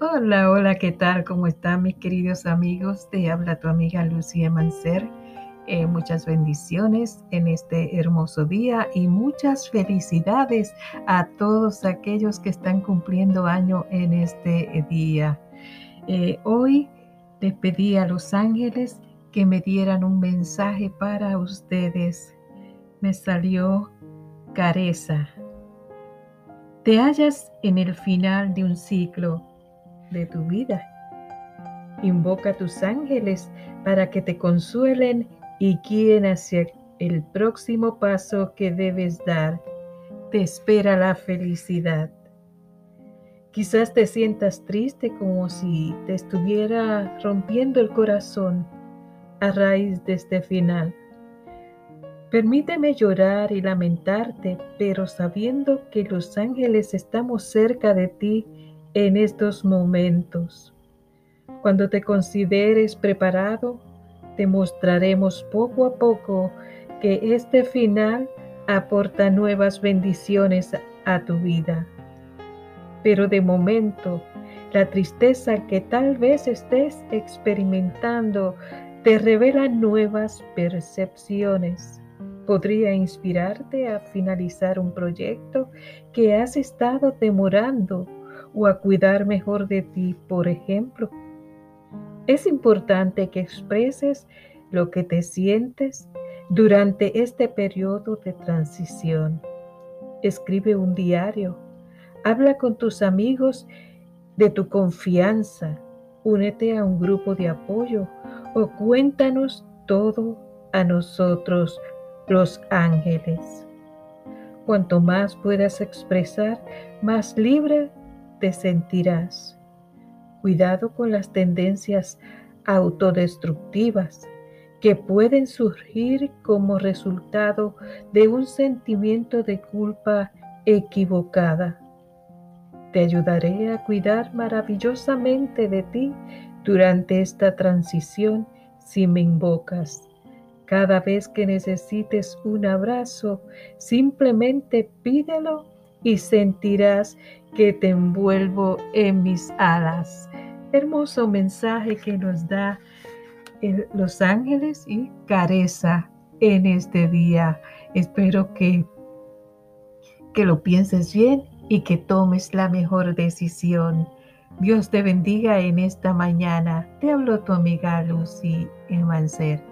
Hola, hola, ¿qué tal? ¿Cómo están mis queridos amigos? Te habla tu amiga Lucía Mancer. Eh, muchas bendiciones en este hermoso día y muchas felicidades a todos aquellos que están cumpliendo año en este día. Eh, hoy les pedí a los ángeles que me dieran un mensaje para ustedes. Me salió careza. Te hallas en el final de un ciclo de tu vida. Invoca a tus ángeles para que te consuelen y guíen hacia el próximo paso que debes dar. Te espera la felicidad. Quizás te sientas triste como si te estuviera rompiendo el corazón a raíz de este final. Permíteme llorar y lamentarte, pero sabiendo que los ángeles estamos cerca de ti en estos momentos. Cuando te consideres preparado, te mostraremos poco a poco que este final aporta nuevas bendiciones a tu vida. Pero de momento, la tristeza que tal vez estés experimentando te revela nuevas percepciones. Podría inspirarte a finalizar un proyecto que has estado demorando o a cuidar mejor de ti, por ejemplo. Es importante que expreses lo que te sientes durante este periodo de transición. Escribe un diario, habla con tus amigos de tu confianza, únete a un grupo de apoyo o cuéntanos todo a nosotros los ángeles. Cuanto más puedas expresar, más libre te sentirás. Cuidado con las tendencias autodestructivas que pueden surgir como resultado de un sentimiento de culpa equivocada. Te ayudaré a cuidar maravillosamente de ti durante esta transición si me invocas. Cada vez que necesites un abrazo, simplemente pídelo y sentirás que te envuelvo en mis alas. Hermoso mensaje que nos da los ángeles y careza en este día. Espero que, que lo pienses bien y que tomes la mejor decisión. Dios te bendiga en esta mañana. Te hablo tu amiga Lucy Emancer.